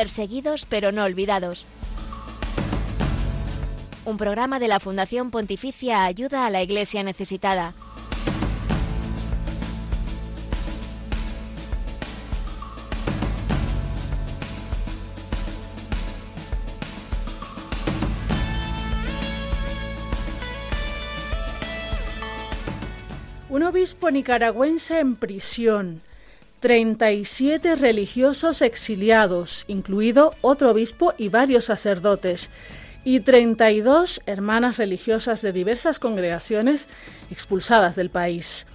Perseguidos pero no olvidados. Un programa de la Fundación Pontificia Ayuda a la Iglesia Necesitada. Un obispo nicaragüense en prisión. 37 religiosos exiliados, incluido otro obispo y varios sacerdotes, y 32 hermanas religiosas de diversas congregaciones expulsadas del país.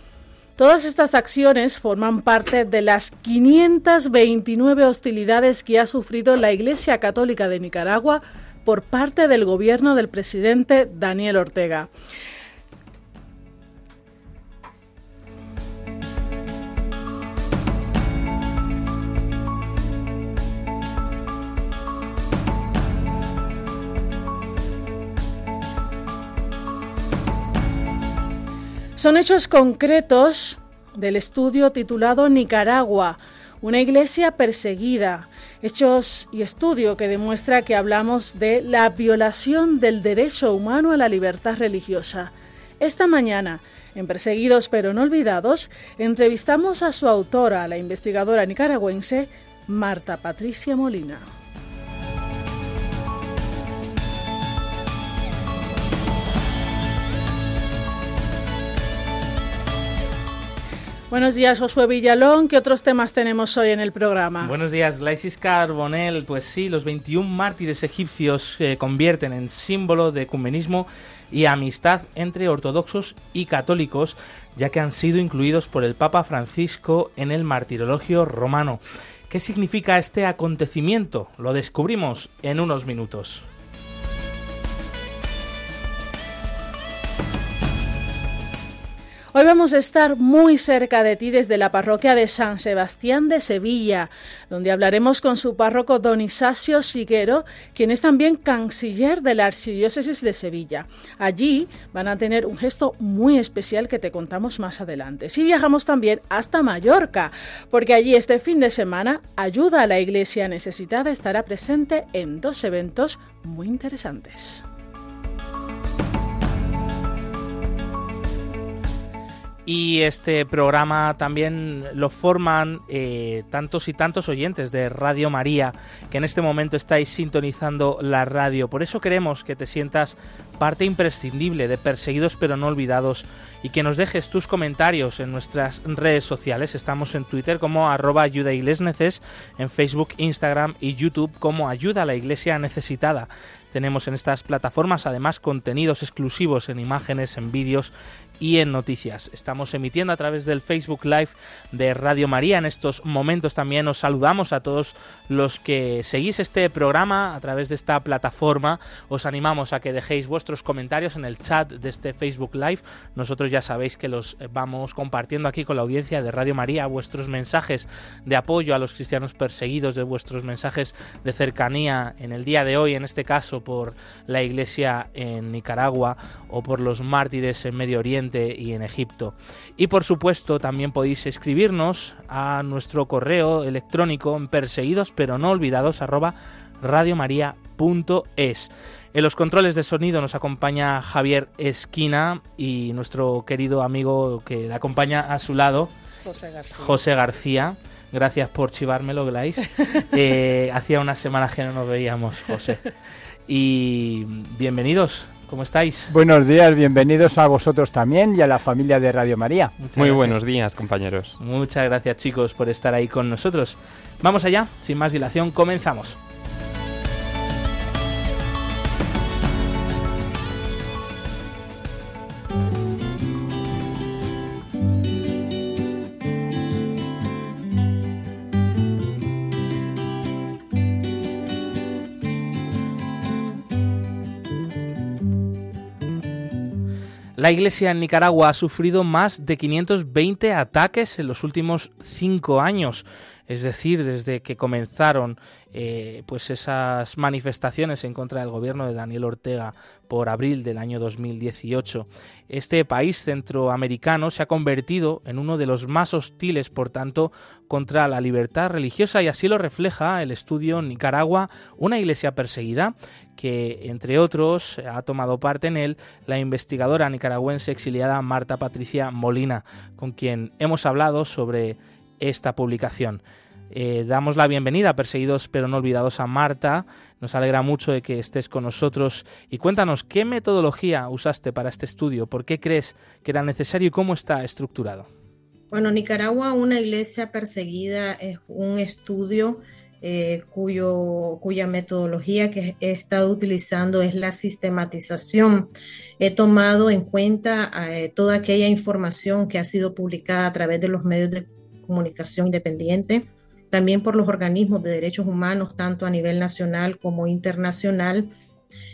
Todas estas acciones forman parte de las 529 hostilidades que ha sufrido la Iglesia Católica de Nicaragua por parte del gobierno del presidente Daniel Ortega. Son hechos concretos del estudio titulado Nicaragua, una iglesia perseguida. Hechos y estudio que demuestra que hablamos de la violación del derecho humano a la libertad religiosa. Esta mañana, en Perseguidos pero no olvidados, entrevistamos a su autora, la investigadora nicaragüense Marta Patricia Molina. Buenos días, Josué Villalón. ¿Qué otros temas tenemos hoy en el programa? Buenos días, Laisis Carbonel. Pues sí, los 21 mártires egipcios se convierten en símbolo de ecumenismo y amistad entre ortodoxos y católicos, ya que han sido incluidos por el Papa Francisco en el martirologio romano. ¿Qué significa este acontecimiento? Lo descubrimos en unos minutos. Hoy vamos a estar muy cerca de ti desde la parroquia de San Sebastián de Sevilla, donde hablaremos con su párroco don Isacio Siguero, quien es también canciller de la Archidiócesis de Sevilla. Allí van a tener un gesto muy especial que te contamos más adelante. Si viajamos también hasta Mallorca, porque allí este fin de semana Ayuda a la Iglesia Necesitada estará presente en dos eventos muy interesantes. Y este programa también lo forman eh, tantos y tantos oyentes de Radio María que en este momento estáis sintonizando la radio. Por eso queremos que te sientas parte imprescindible de Perseguidos pero no olvidados y que nos dejes tus comentarios en nuestras redes sociales. Estamos en Twitter como arroba ayuda neces, en Facebook, Instagram y YouTube como ayuda a la iglesia necesitada. Tenemos en estas plataformas además contenidos exclusivos en imágenes, en vídeos y en noticias. Estamos emitiendo a través del Facebook Live de Radio María. En estos momentos también os saludamos a todos los que seguís este programa a través de esta plataforma. Os animamos a que dejéis vuestros comentarios en el chat de este Facebook Live. Nosotros ya sabéis que los vamos compartiendo aquí con la audiencia de Radio María, vuestros mensajes de apoyo a los cristianos perseguidos, de vuestros mensajes de cercanía en el día de hoy, en este caso por la Iglesia en Nicaragua o por los mártires en Medio Oriente y en Egipto. Y por supuesto también podéis escribirnos a nuestro correo electrónico en perseguidos pero no olvidados arroba radiomaria.es. En los controles de sonido nos acompaña Javier Esquina y nuestro querido amigo que le acompaña a su lado, José García. José García. Gracias por chivármelo, Glais. Eh, hacía unas semanas que no nos veíamos, José. Y bienvenidos ¿Cómo estáis? Buenos días, bienvenidos a vosotros también y a la familia de Radio María. Muy buenos días, compañeros. Muchas gracias, chicos, por estar ahí con nosotros. Vamos allá, sin más dilación, comenzamos. La Iglesia en Nicaragua ha sufrido más de 520 ataques en los últimos cinco años. Es decir, desde que comenzaron eh, pues esas manifestaciones en contra del gobierno de Daniel Ortega por abril del año 2018. Este país centroamericano se ha convertido en uno de los más hostiles, por tanto, contra la libertad religiosa y así lo refleja el estudio Nicaragua, una iglesia perseguida, que entre otros ha tomado parte en él la investigadora nicaragüense exiliada Marta Patricia Molina, con quien hemos hablado sobre esta publicación. Eh, damos la bienvenida a Perseguidos pero no olvidados a Marta. Nos alegra mucho de que estés con nosotros y cuéntanos qué metodología usaste para este estudio, por qué crees que era necesario y cómo está estructurado. Bueno, Nicaragua, una iglesia perseguida, es un estudio eh, cuyo, cuya metodología que he estado utilizando es la sistematización. He tomado en cuenta eh, toda aquella información que ha sido publicada a través de los medios de comunicación independiente, también por los organismos de derechos humanos, tanto a nivel nacional como internacional,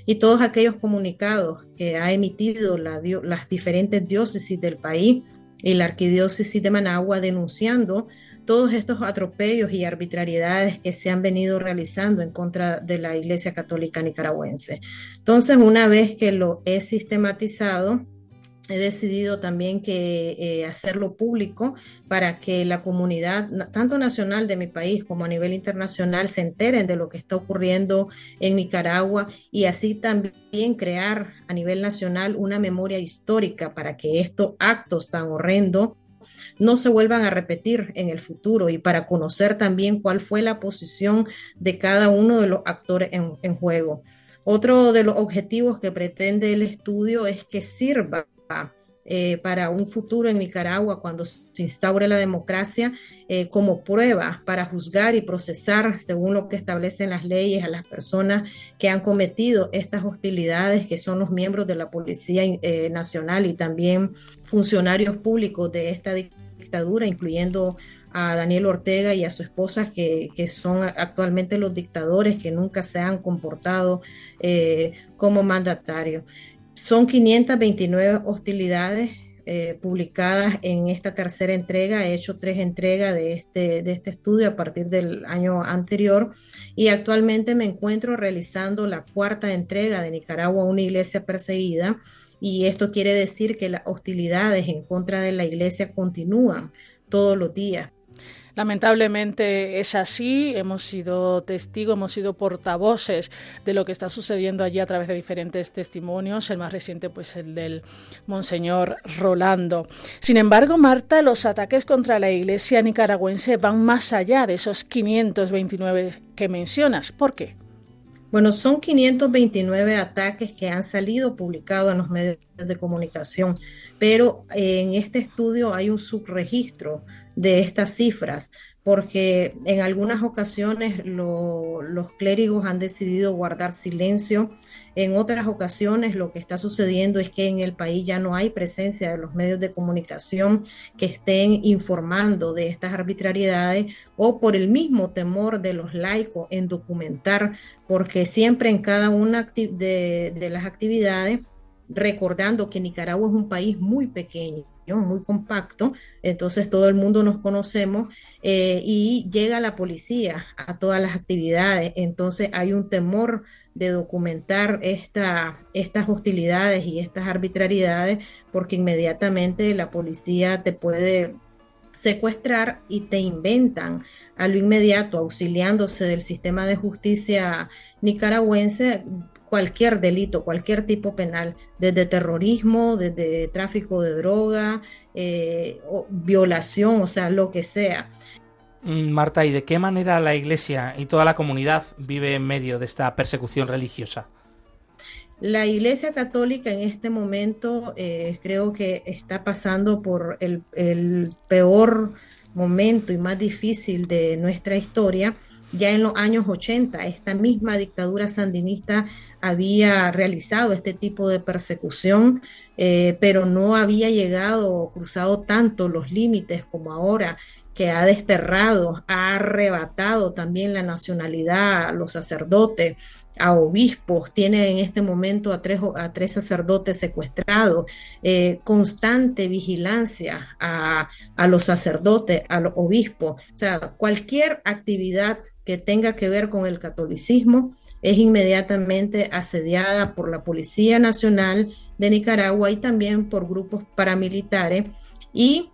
y todos aquellos comunicados que ha emitido las diferentes diócesis del país y la arquidiócesis de Managua denunciando todos estos atropellos y arbitrariedades que se han venido realizando en contra de la Iglesia Católica Nicaragüense. Entonces, una vez que lo he sistematizado, he decidido también que eh, hacerlo público para que la comunidad, tanto nacional de mi país como a nivel internacional, se enteren de lo que está ocurriendo en Nicaragua y así también crear a nivel nacional una memoria histórica para que estos actos tan horrendos no se vuelvan a repetir en el futuro y para conocer también cuál fue la posición de cada uno de los actores en, en juego. Otro de los objetivos que pretende el estudio es que sirva eh, para un futuro en Nicaragua cuando se instaure la democracia eh, como prueba para juzgar y procesar según lo que establecen las leyes a las personas que han cometido estas hostilidades, que son los miembros de la Policía eh, Nacional y también funcionarios públicos de esta dictadura, incluyendo a Daniel Ortega y a su esposa, que, que son actualmente los dictadores que nunca se han comportado como mandatarios. Son 529 hostilidades eh, publicadas en esta tercera entrega. He hecho tres entregas de este, de este estudio a partir del año anterior y actualmente me encuentro realizando la cuarta entrega de Nicaragua, una iglesia perseguida. Y esto quiere decir que las hostilidades en contra de la iglesia continúan todos los días. Lamentablemente es así, hemos sido testigos, hemos sido portavoces de lo que está sucediendo allí a través de diferentes testimonios, el más reciente pues el del Monseñor Rolando. Sin embargo, Marta, los ataques contra la iglesia nicaragüense van más allá de esos 529 que mencionas. ¿Por qué? Bueno, son 529 ataques que han salido publicados en los medios de comunicación, pero en este estudio hay un subregistro de estas cifras, porque en algunas ocasiones los clérigos han decidido guardar silencio, en otras ocasiones lo que está sucediendo es que en el país ya no hay presencia de los medios de comunicación que estén informando de estas arbitrariedades o por el mismo temor de los laicos en documentar, porque siempre en cada una de, las actividades recordando que Nicaragua es un país muy pequeño, muy compacto, entonces todo el mundo nos conocemos eh, y llega la policía a todas las actividades, entonces hay un temor de documentar esta, estas hostilidades y estas arbitrariedades porque inmediatamente la policía te puede secuestrar y te inventan a lo inmediato, auxiliándose del sistema de justicia nicaragüense, cualquier delito, cualquier tipo penal, desde terrorismo, desde tráfico de droga, eh, o violación, o sea, lo que sea. Mm, Marta, ¿y de qué manera la Iglesia y toda la comunidad vive en medio de esta persecución religiosa? La Iglesia Católica en este momento eh, creo que está pasando por el, el peor momento y más difícil de nuestra historia ya en los años 80, esta misma dictadura sandinista había realizado este tipo de persecución, eh, pero no había llegado o cruzado tanto los límites como ahora, que ha desterrado, ha arrebatado también la nacionalidad a los sacerdotes, a obispos, tiene en este momento a tres, a tres sacerdotes secuestrados, eh, constante vigilancia a, a los sacerdotes, a los obispos. O sea, cualquier actividad que tenga que ver con el catolicismo es inmediatamente asediada por la Policía Nacional de Nicaragua y también por grupos paramilitares. Y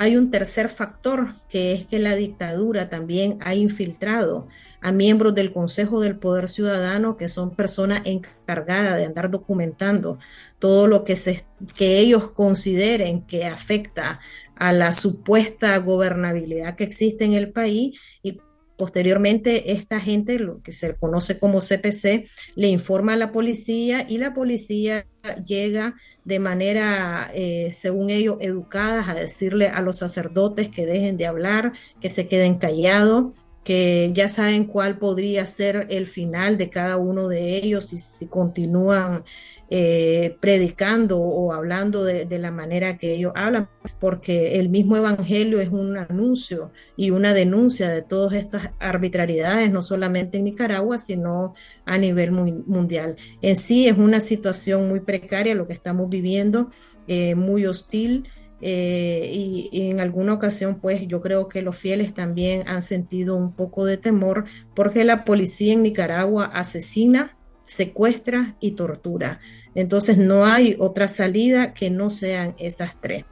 hay un tercer factor, que es que la dictadura también ha infiltrado a miembros del Consejo del Poder Ciudadano, que son personas encargadas de andar documentando todo lo que, se, que ellos consideren que afecta a la supuesta gobernabilidad que existe en el país y Posteriormente, esta gente, lo que se conoce como CPC, le informa a la policía y la policía llega de manera, eh, según ellos, educadas a decirle a los sacerdotes que dejen de hablar, que se queden callados, que ya saben cuál podría ser el final de cada uno de ellos y si continúan eh, predicando o hablando de, la manera que ellos hablan, porque el mismo Evangelio es un anuncio y una denuncia de todas estas arbitrariedades, no solamente en Nicaragua, sino a nivel mundial. En sí es una situación muy precaria lo que estamos viviendo, eh, muy hostil. Eh, y, y, en alguna ocasión, pues yo creo que los fieles también han sentido un poco de temor porque la policía en Nicaragua asesina, secuestra y tortura. Entonces no hay otra salida que no sean esas tres.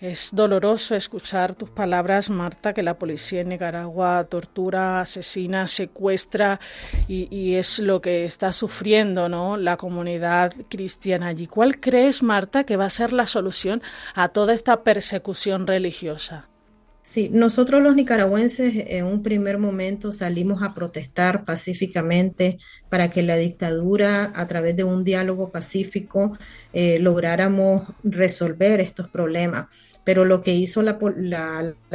Es doloroso escuchar tus palabras, Marta, que la policía en Nicaragua tortura, asesina, secuestra y, es lo que está sufriendo ¿no? la comunidad cristiana allí. ¿Cuál crees, Marta, que va a ser la solución a toda esta persecución religiosa? Sí, nosotros los nicaragüenses en un primer momento salimos a protestar pacíficamente para que la dictadura, a través de un diálogo pacífico, eh, lográramos resolver estos problemas. Pero lo que hizo la,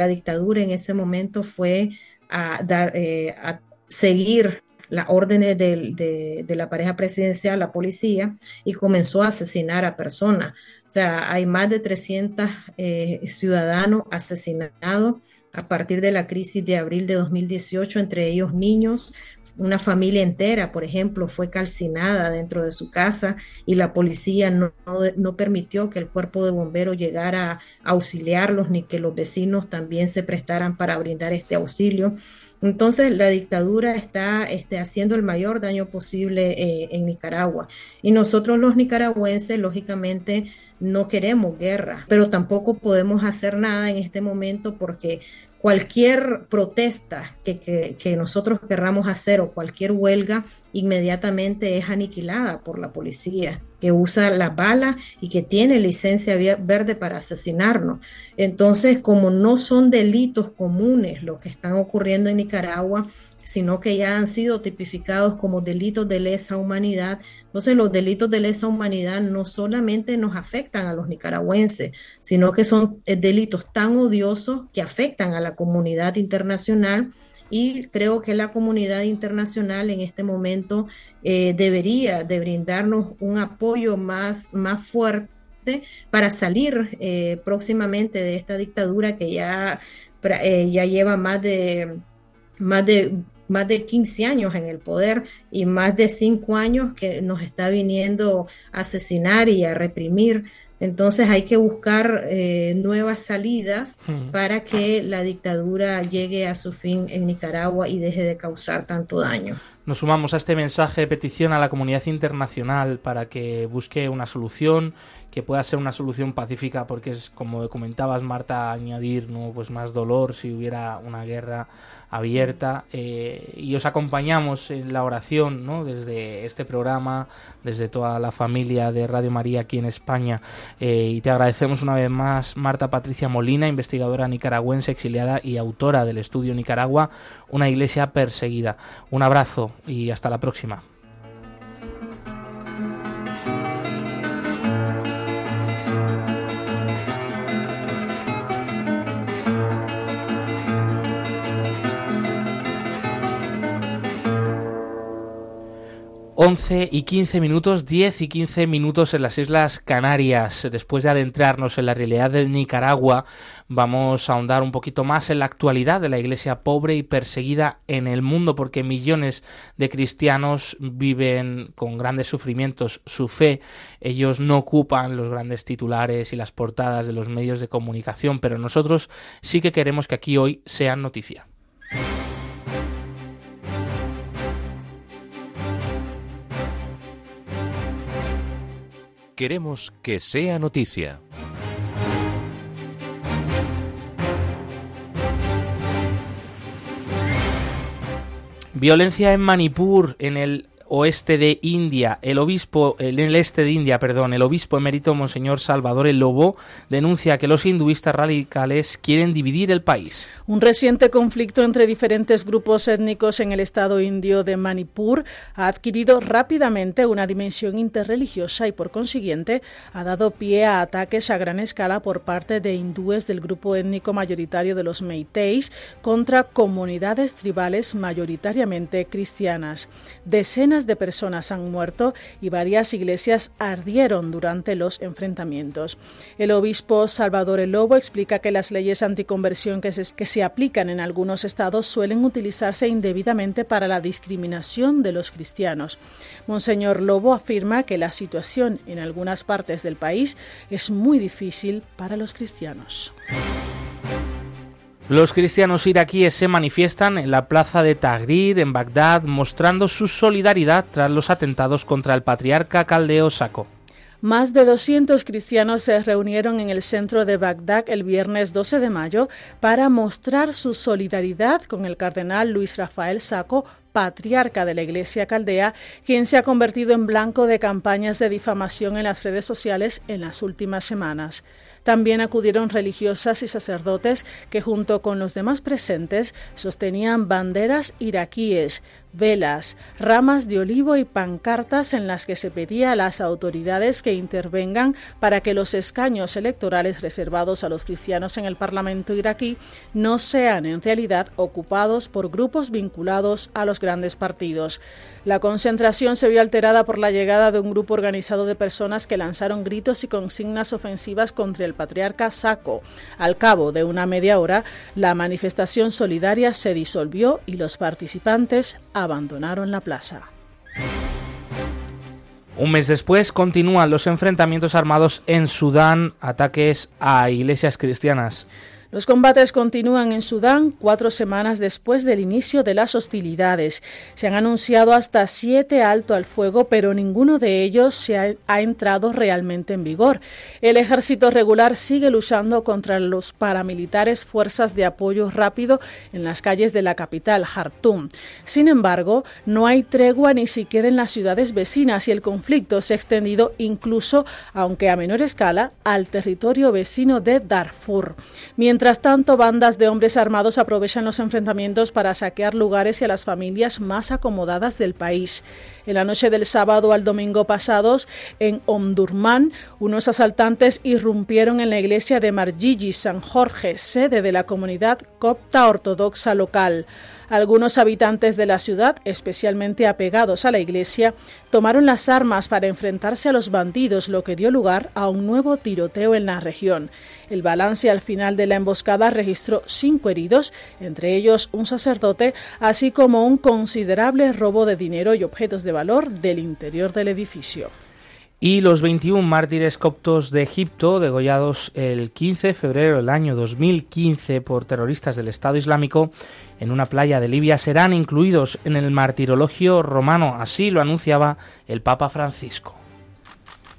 dictadura en ese momento fue a, dar, eh, a seguir las órdenes de, la pareja presidencial, la policía, y comenzó a asesinar a personas. O sea, hay más de 300 eh, ciudadanos asesinados a partir de la crisis de abril de 2018, entre ellos niños. Una familia entera, por ejemplo, fue calcinada dentro de su casa y la policía no, no permitió que el cuerpo de bomberos llegara a auxiliarlos ni que los vecinos también se prestaran para brindar este auxilio. Entonces, la dictadura está este, haciendo el mayor daño posible eh, en Nicaragua. Y nosotros los nicaragüenses, lógicamente, no queremos guerra, pero tampoco podemos hacer nada en este momento porque cualquier protesta que, que, nosotros querramos hacer o cualquier huelga inmediatamente es aniquilada por la policía que usa la bala y que tiene licencia verde para asesinarnos. Entonces, como no son delitos comunes lo que están ocurriendo en Nicaragua, sino que ya han sido tipificados como delitos de lesa humanidad. Entonces los delitos de lesa humanidad no solamente nos afectan a los nicaragüenses, sino que son eh, delitos tan odiosos que afectan a la comunidad internacional y creo que la comunidad internacional en este momento eh, debería de brindarnos un apoyo más, más fuerte para salir eh, próximamente de esta dictadura que ya, ya lleva más de más de más de 15 años en el poder y más de 5 años que nos está viniendo a asesinar y a reprimir. Entonces hay que buscar eh, nuevas salidas hmm. para que la dictadura llegue a su fin en Nicaragua y deje de causar tanto daño. Nos sumamos a este mensaje de petición a la comunidad internacional para que busque una solución que pueda ser una solución pacífica porque es como comentabas Marta añadir no pues más dolor si hubiera una guerra abierta. Eh, y os acompañamos en la oración ¿no? desde este programa desde toda la familia de Radio María aquí en España. Eh, y te agradecemos una vez más Marta Patricia Molina investigadora nicaragüense exiliada y autora del estudio Nicaragua una iglesia perseguida. Un abrazo y hasta la próxima 11 y 15 minutos, 10 y 15 minutos en las Islas Canarias. Después de adentrarnos en la realidad de Nicaragua, vamos a ahondar un poquito más en la actualidad de la iglesia pobre y perseguida en el mundo, porque millones de cristianos viven con grandes sufrimientos su fe. Ellos no ocupan los grandes titulares y las portadas de los medios de comunicación, pero nosotros sí que queremos que aquí hoy sean noticia. Queremos que sea noticia. Violencia en Manipur, en el oeste de India, el obispo, en el este de India, perdón, el obispo emérito Monseñor Salvador El Lobo denuncia que los hinduistas radicales quieren dividir el país. Un reciente conflicto entre diferentes grupos étnicos en el estado indio de Manipur ha adquirido rápidamente una dimensión interreligiosa y por consiguiente ha dado pie a ataques a gran escala por parte de hindúes del grupo étnico mayoritario de los Meiteis contra comunidades tribales mayoritariamente cristianas. Decenas de personas han muerto y varias iglesias ardieron durante los enfrentamientos. El obispo Salvador Lobo explica que las leyes anticonversión que se, que se aplican en algunos estados suelen utilizarse indebidamente para la discriminación de los cristianos. Monseñor Lobo afirma que la situación en algunas partes del país es muy difícil para los cristianos. Los cristianos iraquíes se manifiestan en la plaza de Tahrir, en Bagdad, mostrando su solidaridad tras los atentados contra el patriarca caldeo Saco. Más de 200 cristianos se reunieron en el centro de Bagdad el viernes 12 de mayo para mostrar su solidaridad con el cardenal Luis Rafael Saco, patriarca de la Iglesia Caldea, quien se ha convertido en blanco de campañas de difamación en las redes sociales en las últimas semanas. También acudieron religiosas y sacerdotes que junto con los demás presentes sostenían banderas iraquíes, velas, ramas de olivo y pancartas en las que se pedía a las autoridades que intervengan para que los escaños electorales reservados a los cristianos en el Parlamento iraquí no sean en realidad ocupados por grupos vinculados a los grandes partidos. La concentración se vio alterada por la llegada de un grupo organizado de personas que lanzaron gritos y consignas ofensivas contra el patriarca Saco. Al cabo de una media hora, la manifestación solidaria se disolvió y los participantes abandonaron la plaza. Un mes después continúan los enfrentamientos armados en Sudán, ataques a iglesias cristianas. Los combates continúan en Sudán cuatro semanas después del inicio de las hostilidades. Se han anunciado hasta siete alto al fuego, pero ninguno de ellos se ha, entrado realmente en vigor. El ejército regular sigue luchando contra los paramilitares fuerzas de apoyo rápido en las calles de la capital, Jartum. Sin embargo, no hay tregua ni siquiera en las ciudades vecinas y el conflicto se ha extendido incluso, aunque a menor escala, al territorio vecino de Darfur. Mientras Mientras tanto, bandas de hombres armados aprovechan los enfrentamientos para saquear lugares y a las familias más acomodadas del país. En la noche del sábado al domingo pasados, en Omdurman, unos asaltantes irrumpieron en la iglesia de Margigi San Jorge, sede de la comunidad copta ortodoxa local. Algunos habitantes de la ciudad, especialmente apegados a la iglesia, tomaron las armas para enfrentarse a los bandidos, lo que dio lugar a un nuevo tiroteo en la región. El balance al final de la emboscada registró cinco heridos, entre ellos un sacerdote, así como un considerable robo de dinero y objetos de valor del interior del edificio y los 21 mártires coptos de Egipto, degollados el 15 de febrero del año 2015 por terroristas del Estado Islámico en una playa de Libia, serán incluidos en el martirologio romano. Así lo anunciaba el Papa Francisco.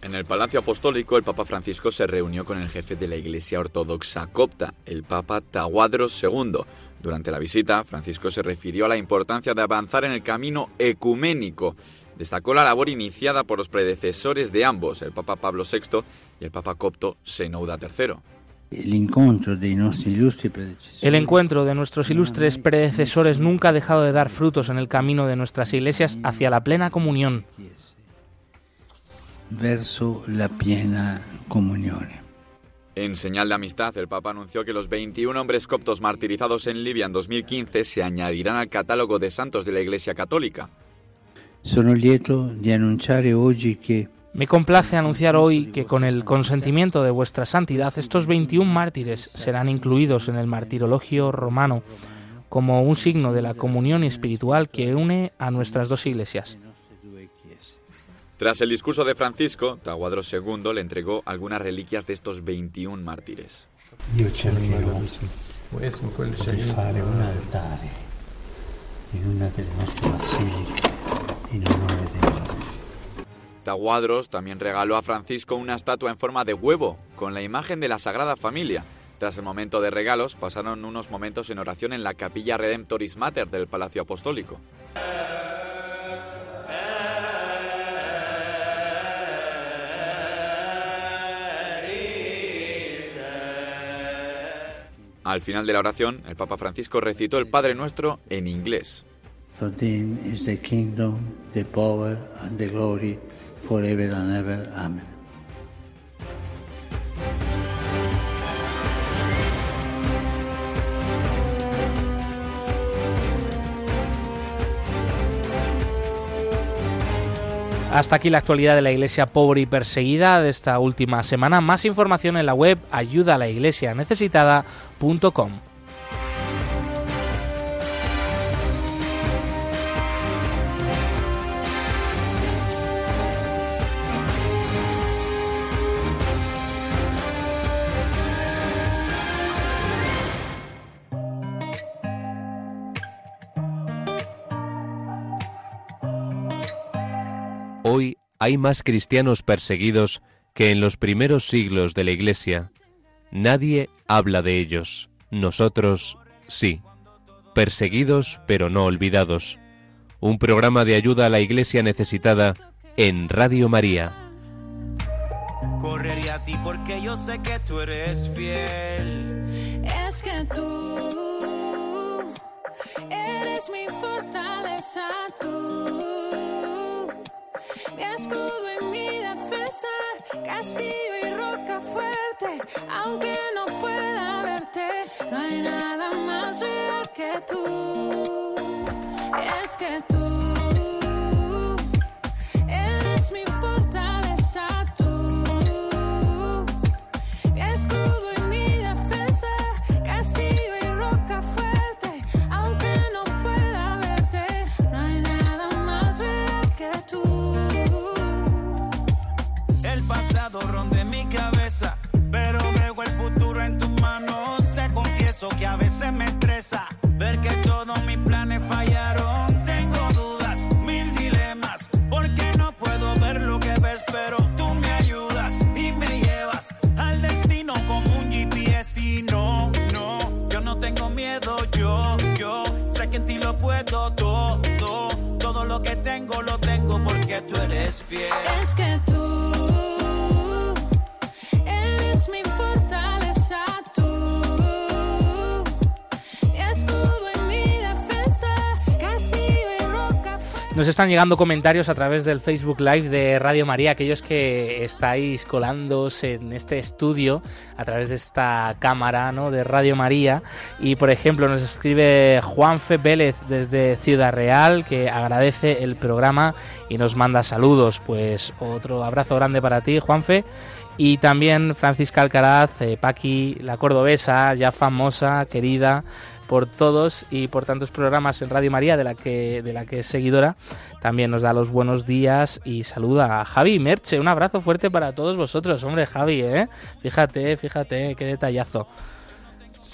En el Palacio Apostólico, el Papa Francisco se reunió con el jefe de la Iglesia Ortodoxa copta, el Papa Tawadros II. Durante la visita, Francisco se refirió a la importancia de avanzar en el camino ecuménico destacó la labor iniciada por los predecesores de ambos, el Papa Pablo VI y el Papa copto Senouda III. El encuentro de nuestros ilustres predecesores nunca ha dejado de dar frutos en el camino de nuestras iglesias hacia la plena comunión. Verso la plena comunión. En señal de amistad, el Papa anunció que los 21 hombres coptos martirizados en Libia en 2015 se añadirán al catálogo de santos de la Iglesia Católica. Me complace anunciar hoy que con el consentimiento de vuestra santidad estos 21 mártires serán incluidos en el martirologio romano como un signo de la comunión espiritual que une a nuestras dos iglesias. Tras el discurso de Francisco, Taguadro II le entregó algunas reliquias de estos 21 mártires. altare in una martiri. Taguadros también regaló a Francisco una estatua en forma de huevo, con la imagen de la Sagrada Familia. Tras el momento de regalos, pasaron unos momentos en oración en la capilla Redemptoris Mater del Palacio Apostólico. Al final de la oración, el Papa Francisco recitó el Padre Nuestro en inglés. For thine is the kingdom, the power and the glory forever and ever. Amen. Hasta aquí la actualidad de la iglesia pobre y perseguida de esta última semana. Más información en la web ayudalaiglesianecesitada.com. hay más cristianos perseguidos que en los primeros siglos de la Iglesia. Nadie habla de ellos. Nosotros sí. Perseguidos pero no olvidados. Un programa de ayuda a la Iglesia necesitada en Radio María. Correré a ti porque yo sé que tú eres fiel. Es que tú eres mi fortaleza, tú. Mi escudo y mi defensa, castillo y roca fuerte. Aunque no pueda verte, no hay nada más real que tú. Es que tú eres mi fortaleza, que a veces me estresa ver que todos mis planes fallaron. Tengo dudas, mil dilemas, porque no puedo ver lo que ves, pero tú me ayudas y me llevas al destino como un GPS. Y no, no, yo no tengo miedo, yo, yo sé que en ti lo puedo todo, todo lo que tengo lo tengo porque tú eres fiel. Es que tú Nos están llegando comentarios a través del Facebook Live de Radio María, aquellos que estáis colándoos en este estudio a través de esta cámara ¿no? de Radio María. Y por ejemplo, nos escribe Juanfe Vélez desde Ciudad Real, que agradece el programa y nos manda saludos. Pues otro abrazo grande para ti, Juanfe. Y también Francisca Alcaraz, eh, Paqui, la cordobesa, ya famosa, querida por todos y por tantos programas en Radio María de la que de la que es seguidora, también nos da los buenos días y saluda a Javi Merche. Un abrazo fuerte para todos vosotros, hombre, Javi, ¿eh? Fíjate, fíjate, qué detallazo.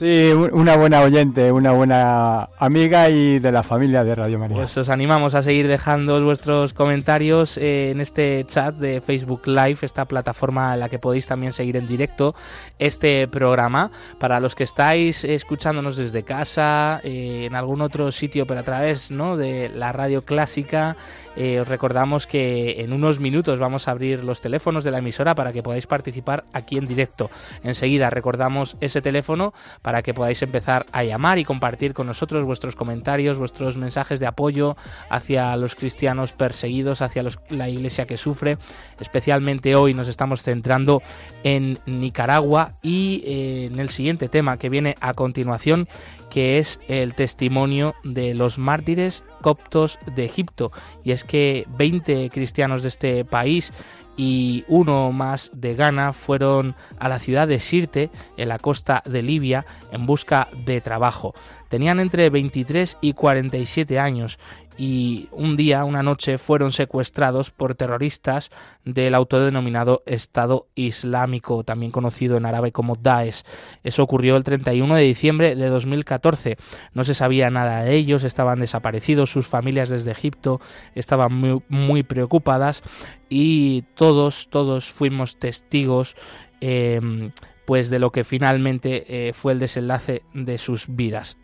Sí, un- una buena oyente, una buena amiga y de la familia de Radio María. Pues os animamos a seguir dejando vuestros comentarios eh, en este chat de Facebook Live, esta plataforma en la que podéis también seguir en directo este programa. Para los que estáis escuchándonos desde casa, eh, en algún otro sitio, pero a través ¿no? de la radio clásica, eh, os recordamos que en unos minutos vamos a abrir los teléfonos de la emisora para que podáis participar aquí en directo. Enseguida recordamos ese teléfono para para que podáis empezar a llamar y compartir con nosotros vuestros comentarios, vuestros mensajes de apoyo hacia los cristianos perseguidos, hacia la iglesia que sufre. Especialmente hoy nos estamos centrando en Nicaragua y eh, en el siguiente tema que viene a continuación, que es el testimonio de los mártires coptos de Egipto. Y es que 20 cristianos de este país y uno más de Ghana fueron a la ciudad de Sirte, en la costa de Libia, en busca de trabajo. Tenían entre 23 y 47 años y un día, una noche, fueron secuestrados por terroristas del autodenominado Estado Islámico, también conocido en árabe como Daesh. Eso ocurrió el 31 de diciembre de 2014. No se sabía nada de ellos, estaban desaparecidos, sus familias desde Egipto estaban muy, preocupadas y todos, todos fuimos testigos eh, pues de lo que finalmente eh, fue el desenlace de sus vidas.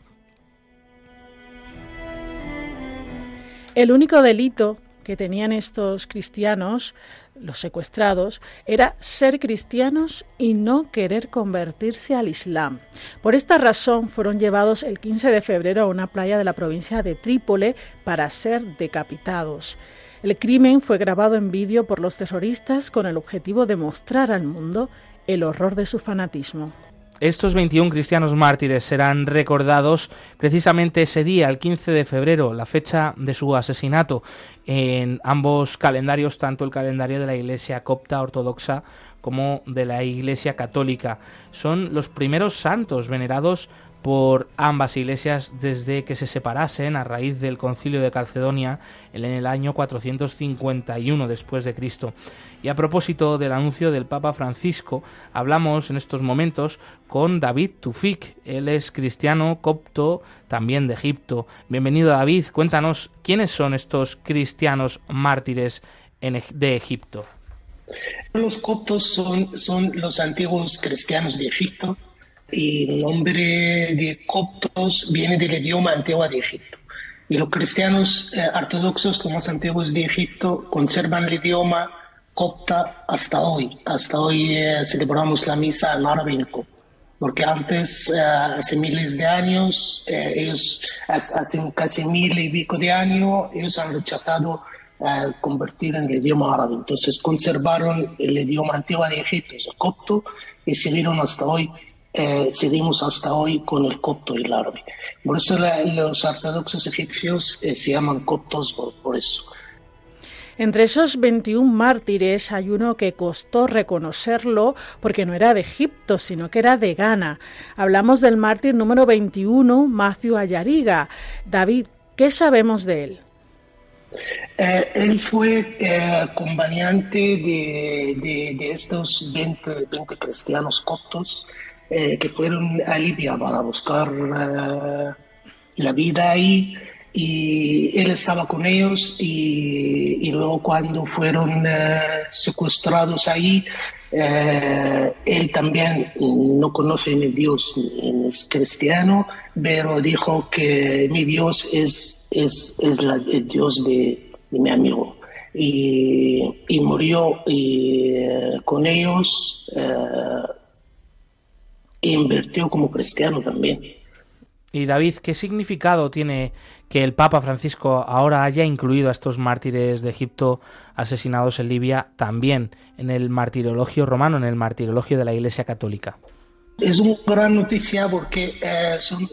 El único delito que tenían estos cristianos, los secuestrados, era ser cristianos y no querer convertirse al Islam. Por esta razón fueron llevados el 15 de febrero a una playa de la provincia de Trípoli para ser decapitados. El crimen fue grabado en vídeo por los terroristas con el objetivo de mostrar al mundo el horror de su fanatismo. Estos 21 cristianos mártires serán recordados precisamente ese día, el 15 de febrero, la fecha de su asesinato, en ambos calendarios, tanto el calendario de la Iglesia copta ortodoxa como de la Iglesia católica. Son los primeros santos venerados por ambas iglesias desde que se separasen a raíz del concilio de Calcedonia en el año 451 después de Cristo. Y a propósito del anuncio del Papa Francisco, hablamos en estos momentos con David Tufik. Él es cristiano copto también de Egipto. Bienvenido David, cuéntanos quiénes son estos cristianos mártires de Egipto. Los coptos son, son los antiguos cristianos de Egipto y el nombre de coptos viene del idioma antiguo de Egipto. Y los cristianos eh, ortodoxos, los más antiguos de Egipto, conservan el idioma copta hasta hoy. Hasta hoy eh, celebramos la misa en árabe y en copta. Porque antes, eh, hace miles de años, eh, ellos, hace casi mil y pico de años, ellos han rechazado eh, convertir en el idioma árabe. Entonces conservaron el idioma antiguo de Egipto, el copto, y siguieron hasta hoy, eh, seguimos hasta hoy con el copto y el árabe. Por eso la- los ortodoxos egipcios eh, se llaman coptos por, por eso. Entre esos 21 mártires hay uno que costó reconocerlo porque no era de Egipto, sino que era de Ghana. Hablamos del mártir número 21, Matthew Ayariga. David, ¿qué sabemos de él? Eh, él fue eh, de- de estos 20, 20 cristianos coptos eh, que fueron a Libia para buscar eh, la vida ahí y él estaba con ellos y, luego cuando fueron eh, secuestrados ahí, eh, él también no conoce ni Dios ni es cristiano, pero dijo que mi Dios es, es, es la- el Dios de, mi amigo. Y, y murió y, eh, con ellos invirtió como cristiano también. Y David, ¿qué significado tiene que el Papa Francisco ahora haya incluido a estos mártires de Egipto asesinados en Libia también en el martirologio romano, en el martirologio de la Iglesia Católica? Es una gran noticia porque eh, son,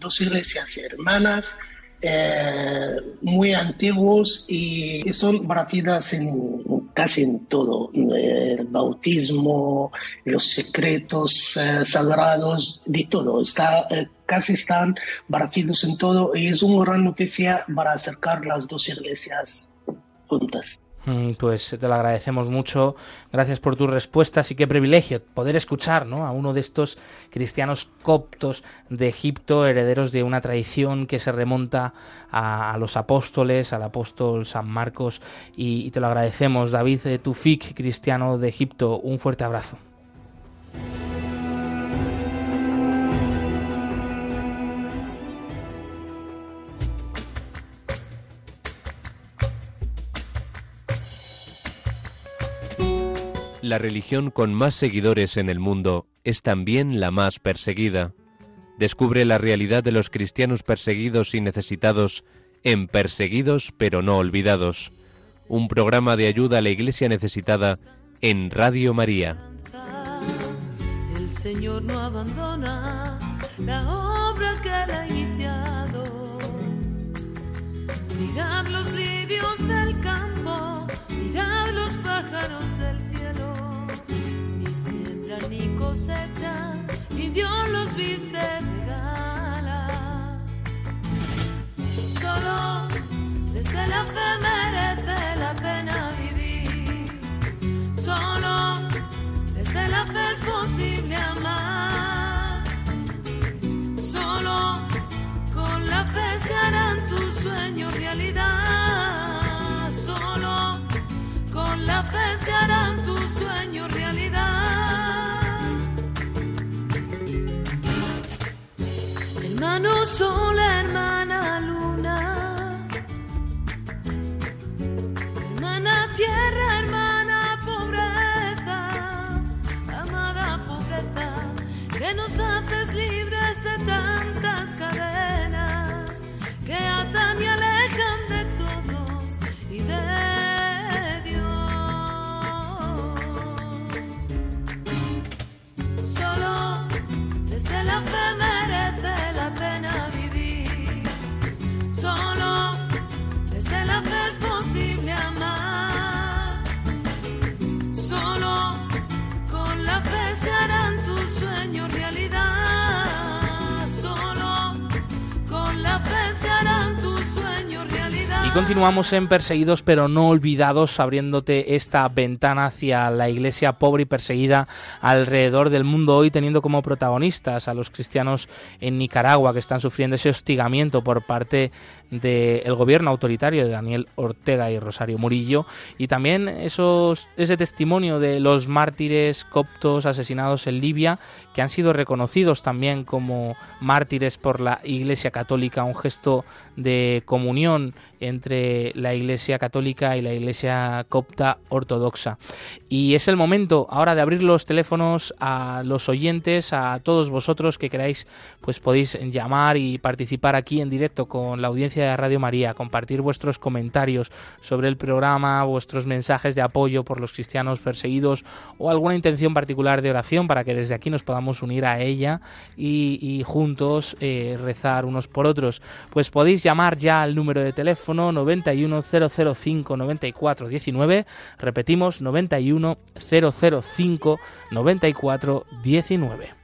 dos iglesias hermanas, eh, muy antiguos y, son parecidas en casi en todo, eh, el bautismo, los secretos eh, sagrados, de todo, está, eh, casi están parecidos en todo y es una gran noticia para acercar las dos iglesias juntas. Mm, Pues te lo agradecemos mucho. Gracias por tus respuestas y qué privilegio poder escuchar ¿no? a uno de estos cristianos coptos de Egipto, herederos de una tradición que se remonta a, los apóstoles, al apóstol San Marcos. Y, y te lo agradecemos, David eh, Tufik, cristiano de Egipto. Un fuerte abrazo. La religión con más seguidores en el mundo es también la más perseguida. Descubre la realidad de los cristianos perseguidos y necesitados en Perseguidos pero no olvidados, un programa de ayuda a la Iglesia necesitada en Radio María. El Señor no abandona la obra que ha. Mirad los lirios del campo, mirad los pájaros del ni cosechan, y Dios los viste de gala. Solo desde la fe merece la pena vivir. Solo desde la fe es posible amar. Solo con la fe se harán tus sueños realidad. Solo con la fe se harán tus sueños sola continuamos en Perseguidos pero no olvidados, abriéndote esta ventana hacia la iglesia pobre y perseguida alrededor del mundo hoy, teniendo como protagonistas a los cristianos en Nicaragua que están sufriendo ese hostigamiento por parte del gobierno autoritario de Daniel Ortega y Rosario Murillo y también esos, ese testimonio de los mártires coptos asesinados en Libia que han sido reconocidos también como mártires por la Iglesia Católica, un gesto de comunión entre la Iglesia Católica y la Iglesia copta ortodoxa. Y es el momento ahora de abrir los teléfonos a los oyentes, a todos vosotros que queráis, pues podéis llamar y participar aquí en directo con la audiencia de Radio María, compartir vuestros comentarios sobre el programa, vuestros mensajes de apoyo por los cristianos perseguidos o alguna intención particular de oración para que desde aquí nos podamos unir a ella y, juntos eh, rezar unos por otros. Pues podéis llamar ya al número de teléfono 91005 9419, repetimos 91005 9419.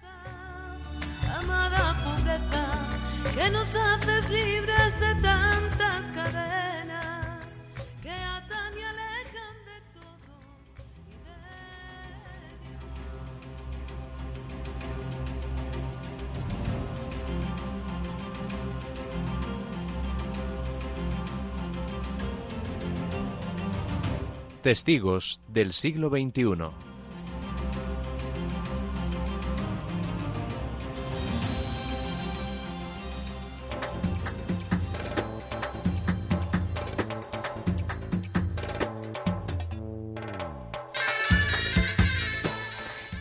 Testigos del siglo XXI.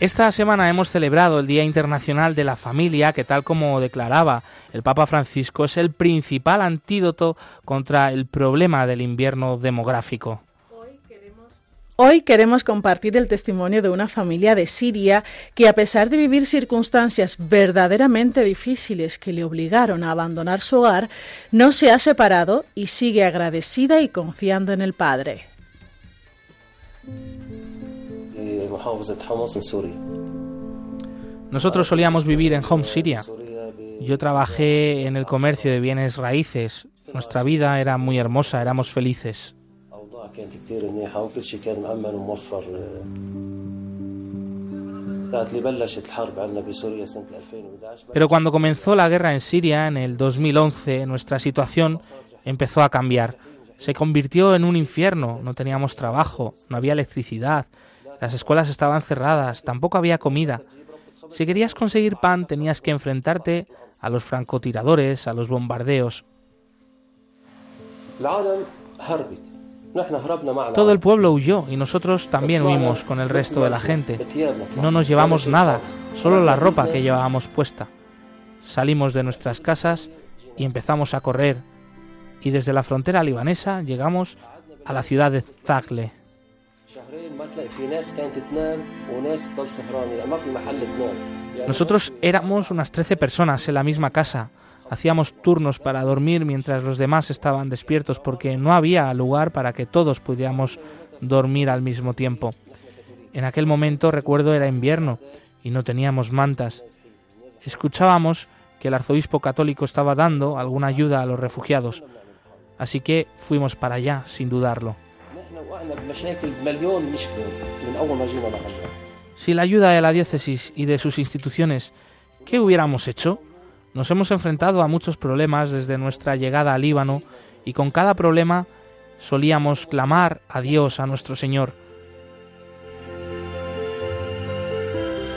Esta semana hemos celebrado el Día Internacional de la Familia, que tal como declaraba el Papa Francisco es el principal antídoto contra el problema del invierno demográfico. Hoy queremos compartir el testimonio de una familia de Siria que a pesar de vivir circunstancias verdaderamente difíciles que le obligaron a abandonar su hogar, no se ha separado y sigue agradecida y confiando en el Padre. Nosotros solíamos vivir en Home, Siria. Yo trabajé en el comercio de bienes raíces. Nuestra vida era muy hermosa, éramos felices. كانت كتير منيحة وكل شيء كان مأمن وموفر ساعة اللي بلشت الحرب عندنا بسوريا سنة 2011 Pero cuando comenzó la guerra en Siria, en el 2011, nuestra situación empezó a cambiar. Se convirtió en un infierno, no teníamos trabajo, no había electricidad, las escuelas estaban cerradas, tampoco había comida. Si querías conseguir pan tenías que enfrentarte a los francotiradores, a los bombardeos. العالم هربت نحن هربنا مع Todo el pueblo huyó y nosotros también huimos con el resto de la gente. No nos llevamos nada, solo la ropa que llevábamos puesta. salimos de nuestras casas y empezamos a correr. Y desde la frontera libanesa llegamos a la ciudad de Zagle. Nosotros éramos unas 13 personas en la misma casa. Hacíamos turnos para dormir mientras los demás estaban despiertos porque no había lugar para que todos pudiéramos dormir al mismo tiempo. En aquel momento recuerdo era invierno y no teníamos mantas. Escuchábamos que el arzobispo católico estaba dando alguna ayuda a los refugiados, así que fuimos para allá sin dudarlo. Si la ayuda de la diócesis y de sus instituciones, ¿qué hubiéramos hecho? Nos hemos enfrentado a muchos problemas desde nuestra llegada al Líbano y con cada problema solíamos clamar a Dios, a nuestro Señor.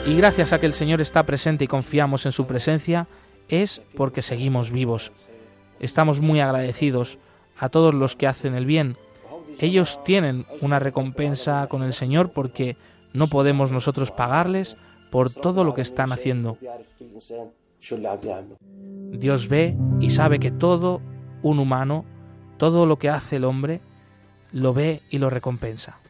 Y gracias a que el Señor está presente y confiamos en su presencia, es porque seguimos vivos. Estamos muy agradecidos a todos los que hacen el bien. Ellos tienen una recompensa con el Señor porque no podemos nosotros pagarles por todo lo que están haciendo. Dios ve y sabe que todo un humano, todo lo que hace el hombre, lo ve y lo recompensa.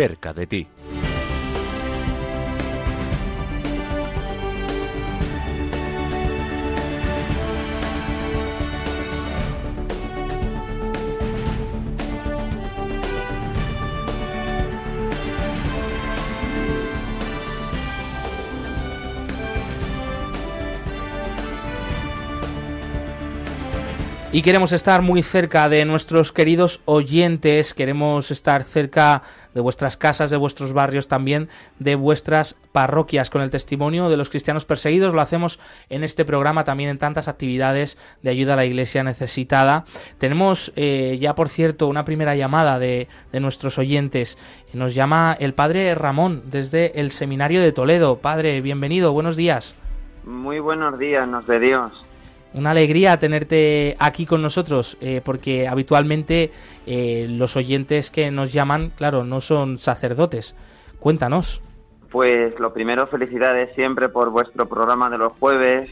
Cerca de ti. Y queremos estar muy cerca de nuestros queridos oyentes, queremos estar cerca de vuestras casas, de vuestros barrios, también de vuestras parroquias con el testimonio de los cristianos perseguidos. Lo hacemos en este programa también en tantas actividades de ayuda a la iglesia necesitada. Tenemos eh, ya, por cierto, una primera llamada de, de nuestros oyentes. Nos llama el padre Ramón desde el Seminario de Toledo. Padre, bienvenido, buenos días. Muy buenos días, nos de Dios. Una alegría tenerte aquí con nosotros, eh, porque habitualmente eh, los oyentes que nos llaman, claro, no son sacerdotes. Cuéntanos. Pues lo primero, felicidades siempre por vuestro programa de los jueves,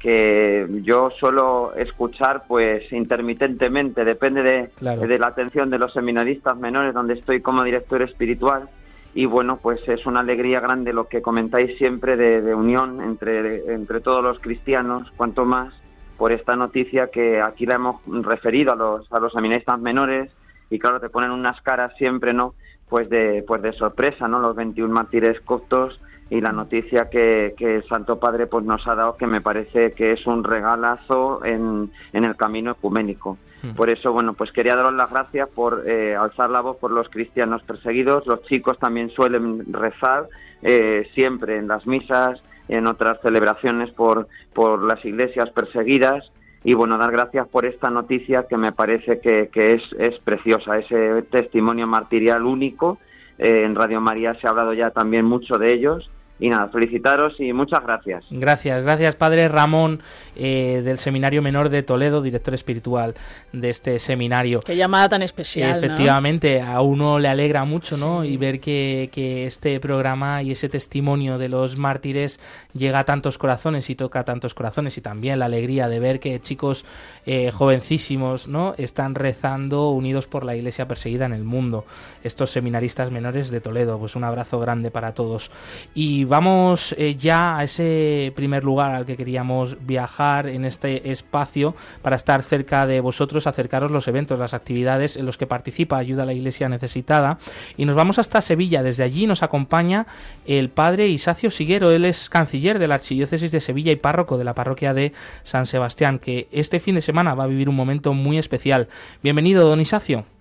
que yo suelo escuchar pues intermitentemente, depende de, de la atención de los seminaristas menores, donde estoy como director espiritual. Y bueno, pues es una alegría grande lo que comentáis siempre de, de unión entre, entre todos los cristianos, cuanto más por esta noticia que aquí la hemos referido a los, a los seminaristas menores y claro, te ponen unas caras siempre, ¿no? Pues de, pues de sorpresa, ¿no? Los 21 mártires coptos y la noticia que, que, el Santo Padre pues nos ha dado que me parece que es un regalazo en, en el camino ecuménico. Hmm. Por eso, bueno, pues quería daros las gracias por eh, alzar la voz por los cristianos perseguidos. Los chicos también suelen rezar eh, siempre en las misas, en otras celebraciones por, por las iglesias perseguidas y bueno, dar gracias por esta noticia que me parece que, que es, es preciosa, ese testimonio martirial único. Eh, en Radio María se ha hablado ya también mucho de ellos y nada, felicitaros y muchas gracias. Gracias, gracias Padre Ramón eh, del Seminario Menor de Toledo, director espiritual de este seminario. Qué llamada tan especial. Efectivamente, a uno le alegra mucho, ¿no? Y ver que, que, este programa y ese testimonio de los mártires llega a tantos corazones y toca a tantos corazones y también la alegría de ver que chicos eh, jovencísimos, ¿no? Están rezando unidos por la iglesia perseguida en el mundo. Estos seminaristas menores de Toledo, pues un abrazo grande para todos. Y vamos eh, ya a ese primer lugar al que queríamos viajar en este espacio para estar cerca de vosotros, acercaros los eventos, las actividades en los que participa Ayuda a la Iglesia Necesitada. Y nos vamos hasta Sevilla. Desde allí nos acompaña el padre Isacio Siguero. Él es canciller de la Archidiócesis de Sevilla y párroco de la parroquia de San Sebastián, que este fin de semana va a vivir un momento muy especial. Bienvenido, don Isacio.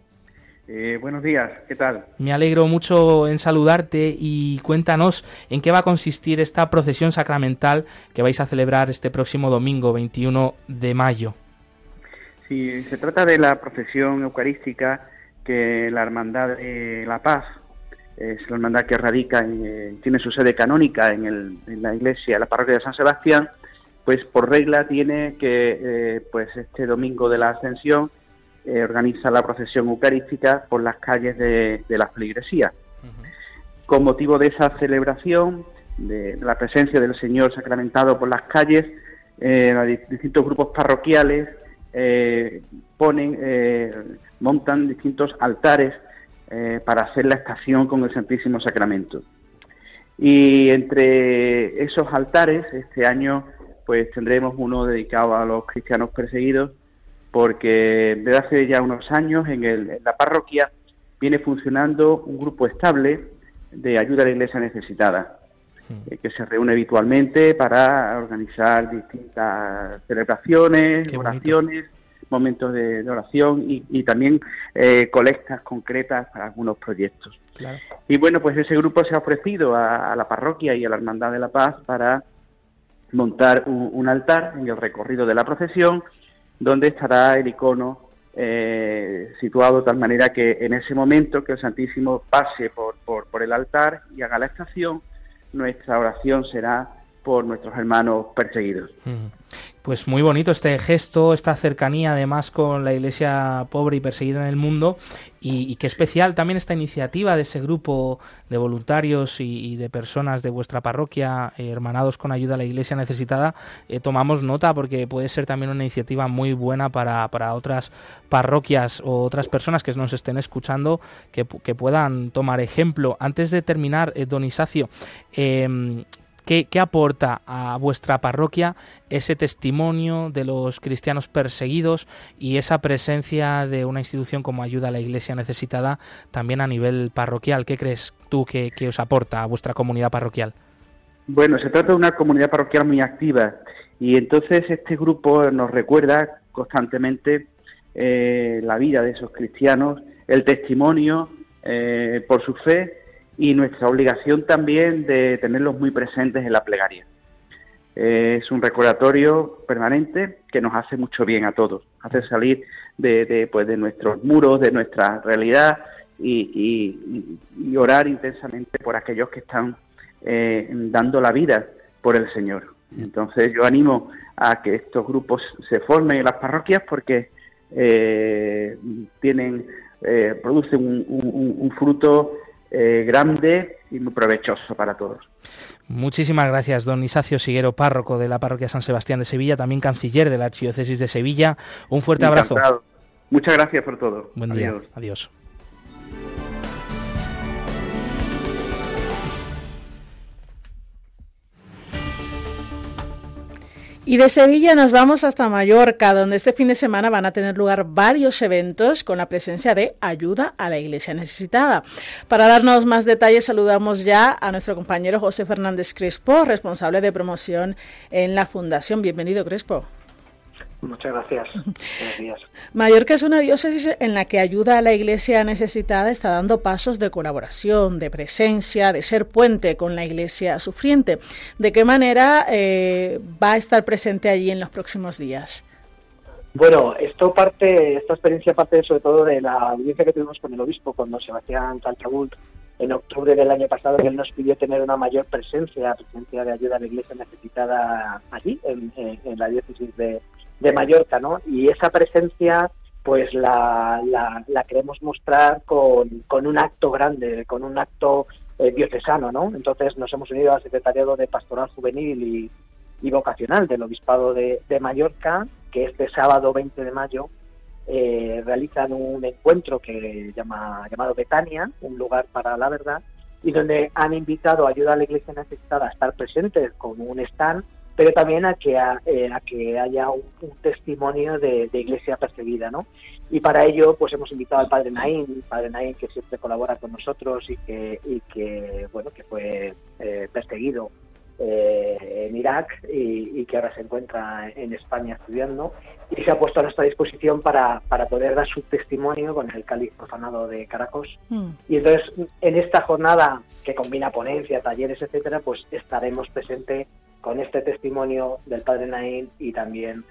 Eh, buenos días, ¿qué tal? Me alegro mucho en saludarte y cuéntanos en qué va a consistir esta procesión sacramental que vais a celebrar este próximo domingo 21 de mayo. Sí, se trata de la procesión eucarística que la Hermandad de la Paz, es la hermandad que radica, en, eh, tiene su sede canónica en, la iglesia, la parroquia de San Sebastián, pues por regla tiene que, eh, pues este domingo de la Ascensión, eh, organiza la procesión eucarística por las calles de, la feligresía. Con motivo de esa celebración, de, la presencia del Señor sacramentado por las calles, distintos grupos parroquiales ponen, montan distintos altares eh, para hacer la estación con el Santísimo Sacramento. Y entre esos altares, este año, pues tendremos uno dedicado a los cristianos perseguidos, porque desde hace ya unos años en, la parroquia viene funcionando un grupo estable de ayuda a la iglesia necesitada, eh, que se reúne habitualmente para organizar distintas celebraciones, oraciones momentos de, oración y, también eh, colectas concretas para algunos proyectos. Y bueno, pues ese grupo se ha ofrecido a, la parroquia y a la Hermandad de la Paz para montar un, altar en el recorrido de la procesión, donde estará el icono eh, situado de tal manera que en ese momento que el Santísimo pase por, por, por el altar y haga la estación, nuestra oración será por nuestros hermanos perseguidos. Pues muy bonito este gesto, esta cercanía además con la iglesia pobre y perseguida en el mundo y, qué especial también esta iniciativa de ese grupo de voluntarios y, de personas de vuestra parroquia eh, hermanados con ayuda a la iglesia necesitada. Eh, tomamos nota porque puede ser también una iniciativa muy buena para, para otras parroquias o otras personas que nos estén escuchando que, que puedan tomar ejemplo. Antes de terminar, eh, don Isacio, ¿Qué, aporta a vuestra parroquia ese testimonio de los cristianos perseguidos y esa presencia de una institución como Ayuda a la Iglesia Necesitada también a nivel parroquial? ¿Qué crees tú que, os aporta a vuestra comunidad parroquial? Bueno, se trata de una comunidad parroquial muy activa y entonces este grupo nos recuerda constantemente eh, la vida de esos cristianos, el testimonio eh, por su fe y nuestra obligación también de tenerlos muy presentes en la plegaria. es un recordatorio permanente que nos hace mucho bien a todos, hace salir de, pues, de nuestros muros, de nuestra realidad y, orar intensamente por aquellos que están eh, dando la vida por el Señor. Entonces yo animo a que estos grupos se formen en las parroquias porque eh, tienen, eh, producen un fruto eh, grande y muy provechoso para todos. Muchísimas gracias, don Isacio Siguero, párroco de la parroquia San Sebastián de Sevilla, también canciller de la Archidiócesis de Sevilla. Un fuerte abrazo. Muchas gracias por todo. Buen día. Adiós. Y de Sevilla nos vamos hasta Mallorca, donde este fin de semana van a tener lugar varios eventos con la presencia de ayuda a la iglesia necesitada. Para darnos más detalles, saludamos ya a nuestro compañero José Fernández Crespo, responsable de promoción en la Fundación. Bienvenido, Crespo. Muchas gracias. Buenos días. Mallorca es una diócesis en la que ayuda a la iglesia necesitada, está dando pasos de colaboración, de presencia, de ser puente con la iglesia sufriente. ¿De qué manera eh, va a estar presente allí en los próximos días? Bueno, esto parte, esta experiencia parte sobre todo de la audiencia que tuvimos con el obispo cuando Sebastián Talchabult en octubre del año pasado que él nos pidió tener una mayor presencia, presencia de ayuda a la iglesia necesitada allí, en la diócesis de, de Mallorca, ¿no? Y esa presencia pues la, la, queremos mostrar con, con, un acto grande, con un acto eh, diocesano, ¿no? Entonces nos hemos unido al Secretariado de Pastoral Juvenil y, Vocacional del Obispado de, Mallorca, que este sábado 20 de mayo eh, realizan un encuentro que llama llamado Betania, un lugar para la verdad, y donde han invitado a ayuda a la Iglesia necesitada a estar presentes con un stand pero también a que, eh, a, que haya un, testimonio de, iglesia perseguida, ¿no? Y para ello, pues hemos invitado al padre Naín, padre Naín que siempre colabora con nosotros y que, y que bueno, que fue eh, perseguido en Irak y, que ahora se encuentra en España estudiando y se ha puesto a nuestra disposición para, para poder dar su testimonio con el cáliz profanado de Caracos. Mm. Y entonces, en esta jornada que combina ponencia, talleres, etcétera, pues estaremos presentes con este testimonio del padre Naín y también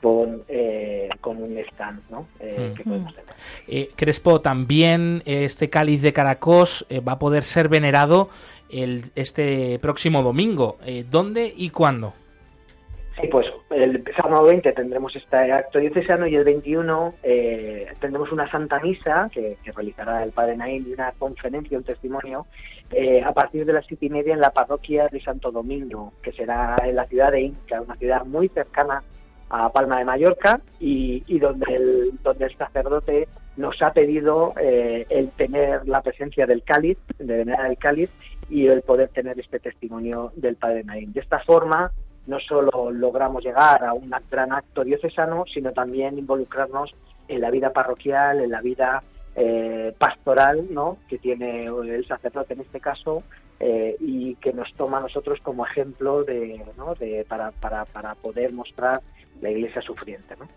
con, eh, con un stand ¿no? Eh, que podemos tener. Eh, Crespo, también este cáliz de Caracos va a poder ser venerado el, este próximo domingo. ¿Dónde y cuándo? Sí, pues el sábado 20 tendremos este acto diocesano y el 21 tendremos una santa misa que, realizará el padre Naín y una conferencia, un testimonio a partir de las siete y media en la parroquia de Santo Domingo, que será en la ciudad de Inca, una ciudad muy cercana a Palma de Mallorca y, donde, el, donde el sacerdote nos ha pedido eh, el tener la presencia del cáliz, de venerar el cáliz y el poder tener este testimonio del Padre Naín. De esta forma, no solo logramos llegar a un gran acto diocesano, sino también involucrarnos en la vida parroquial, en la vida eh, pastoral ¿no? que tiene el sacerdote en este caso eh, y que nos toma a nosotros como ejemplo de, ¿no? de para, para, para poder mostrar la iglesia sufriente. ¿no?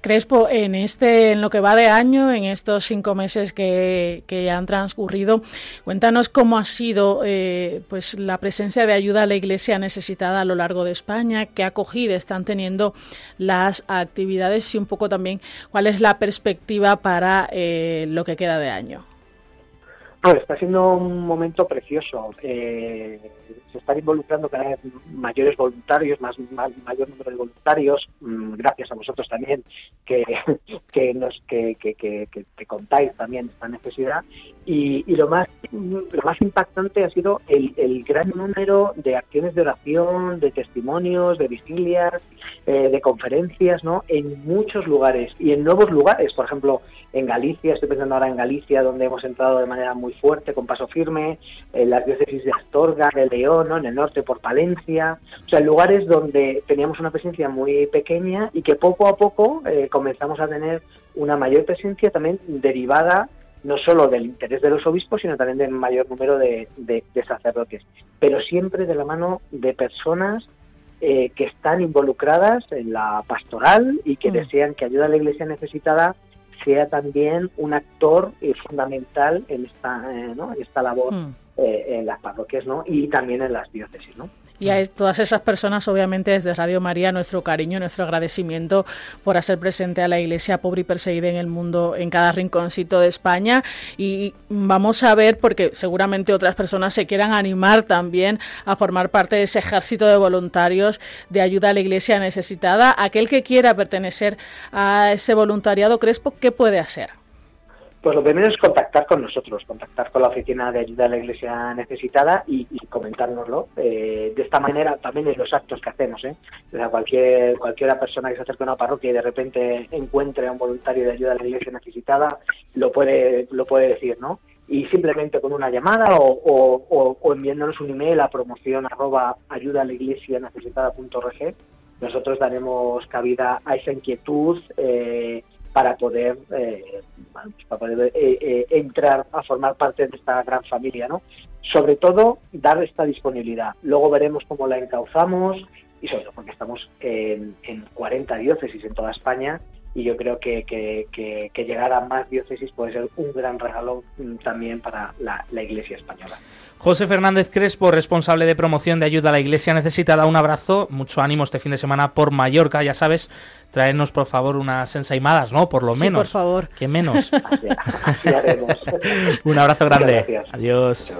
Crespo, en este, en lo que va de año, en estos cinco meses que, ya han transcurrido, cuéntanos cómo ha sido eh, pues la presencia de ayuda a la Iglesia necesitada a lo largo de España, qué acogida están teniendo las actividades y un poco también cuál es la perspectiva para eh, lo que queda de año. está siendo un momento precioso. Eh, se están involucrando cada vez mayores voluntarios, más, mayor número de voluntarios, mm, gracias a vosotros también que, que nos que, que, que, contáis también esta necesidad. Y, y, lo más lo más impactante ha sido el, el, gran número de acciones de oración, de testimonios, de vigilias, eh, de conferencias, ¿no? En muchos lugares y en nuevos lugares, por ejemplo, en Galicia, estoy pensando ahora en Galicia, donde hemos entrado de manera muy fuerte, con paso firme, en las diócesis de Astorga, de ¿no? en el norte por Palencia, o sea, lugares donde teníamos una presencia muy pequeña y que poco a poco eh, comenzamos a tener una mayor presencia también derivada no solo del interés de los obispos, sino también del mayor número de, sacerdotes, pero siempre de la mano de personas eh, que están involucradas en la pastoral y que mm. desean que ayuda a la iglesia necesitada sea también un actor eh, fundamental en esta, eh, ¿no? esta labor mm. Eh, en las parroquias ¿no? y también en las diócesis. ¿no? Y a todas esas personas, obviamente, desde Radio María, nuestro cariño, nuestro agradecimiento por hacer presente a la Iglesia pobre y perseguida en el mundo, en cada rinconcito de España. Y vamos a ver, porque seguramente otras personas se quieran animar también a formar parte de ese ejército de voluntarios de ayuda a la Iglesia necesitada. Aquel que quiera pertenecer a ese voluntariado Crespo, ¿qué puede hacer? Pues lo primero es contactar con nosotros, contactar con la oficina de ayuda a la iglesia necesitada y, y comentárnoslo. Eh, de esta manera también en los actos que hacemos. ¿eh? O sea, cualquier, cualquiera persona que se acerque a una parroquia y de repente encuentre a un voluntario de ayuda a la iglesia necesitada, lo puede, lo puede decir, ¿no? Y simplemente con una llamada o, o, enviándonos un email a promoción arroba ayuda a la iglesia nosotros daremos cabida a esa inquietud. Eh, para poder, eh, para poder eh, eh, entrar a formar parte de esta gran familia, ¿no? Sobre todo, dar esta disponibilidad. Luego veremos cómo la encauzamos y sobre todo porque estamos en, en 40 diócesis en toda España y yo creo que, que, llegar a más diócesis puede ser un gran regalo mm, también para la, la Iglesia española. José Fernández Crespo, responsable de promoción de ayuda a la Iglesia necesitada, un abrazo, mucho ánimo este fin de semana por Mallorca, ya sabes, traernos por favor unas ensaimadas, ¿no? Por lo sí, menos. por favor. Que menos. un abrazo grande. Adiós.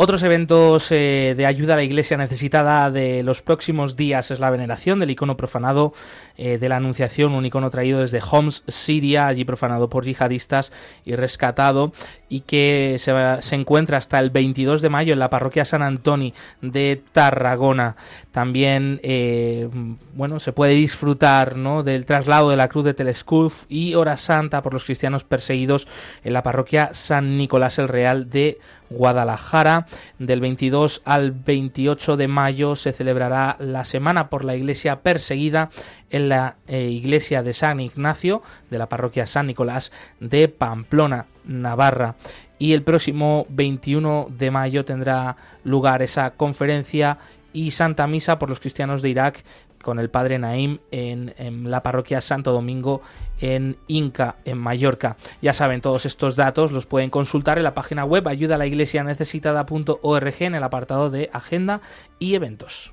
Otros eventos eh, de ayuda a la iglesia necesitada de los próximos días es la veneración del icono profanado eh, de la Anunciación, un icono traído desde Homs, Siria, allí profanado por yihadistas y rescatado, y que se, se encuentra hasta el 22 de mayo en la parroquia San Antoni de Tarragona. También, eh, bueno, se puede disfrutar ¿no? del traslado de la cruz de Telescuf y hora santa por los cristianos perseguidos en la parroquia San Nicolás el Real de Guadalajara. Del 22 al 28 de mayo se celebrará la Semana por la Iglesia Perseguida en la eh, Iglesia de San Ignacio de la parroquia San Nicolás de Pamplona, Navarra. Y el próximo 21 de mayo tendrá lugar esa conferencia y Santa Misa por los cristianos de Irak con el padre Naim en, la parroquia Santo Domingo en Inca, en Mallorca. Ya saben, todos estos datos los pueden consultar en la página web ayuda a la iglesia necesitada.org en el apartado de agenda y eventos.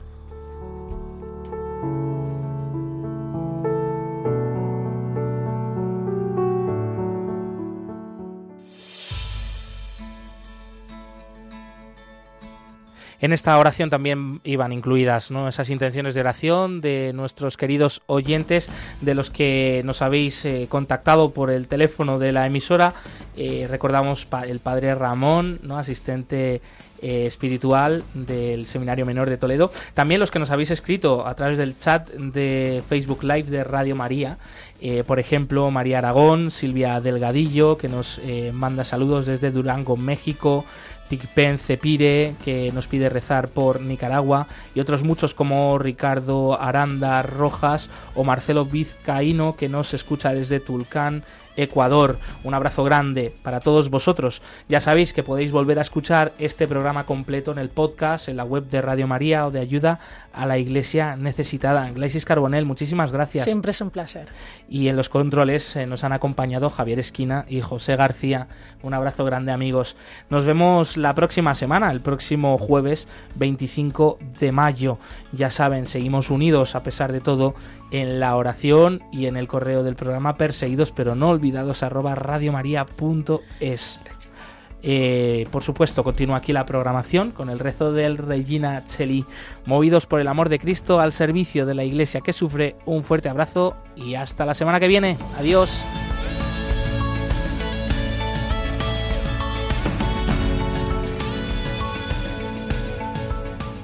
En esta oración también iban incluidas esas intenciones de oración de nuestros queridos oyentes, de los que nos habéis eh, contactado por el teléfono de la emisora. Eh, recordamos el padre Ramón, asistente eh, espiritual del Seminario Menor de Toledo. También los que nos habéis escrito a través del chat de Facebook Live de Radio María. por ejemplo, María Aragón, Silvia Delgadillo, que nos manda saludos desde Durango, México. Ticpen Cepire, que nos pide rezar por Nicaragua, y otros muchos como Ricardo Aranda Rojas o Marcelo Vizcaíno, que nos escucha desde Tulcán, Ecuador. Un abrazo grande para todos vosotros. Ya sabéis que podéis volver a escuchar este programa completo en el podcast, en la web de Radio María o de Ayuda a la Iglesia Necesitada. Glaisis Carbonel, muchísimas gracias. Siempre es un placer. Y en los controles eh, nos han acompañado Javier Esquina y José García. Un abrazo grande amigos. Nos vemos la próxima semana, el próximo jueves 25 de mayo. Ya saben, seguimos unidos a pesar de todo en la oración y en el correo del programa Perseguidos pero no olvidados arroba radiomaria.es. Eh, por supuesto, continúa aquí la programación con el rezo del Regina Cheli, movidos por el amor de Cristo al servicio de la iglesia que sufre. Un fuerte abrazo y hasta la semana que viene. Adiós.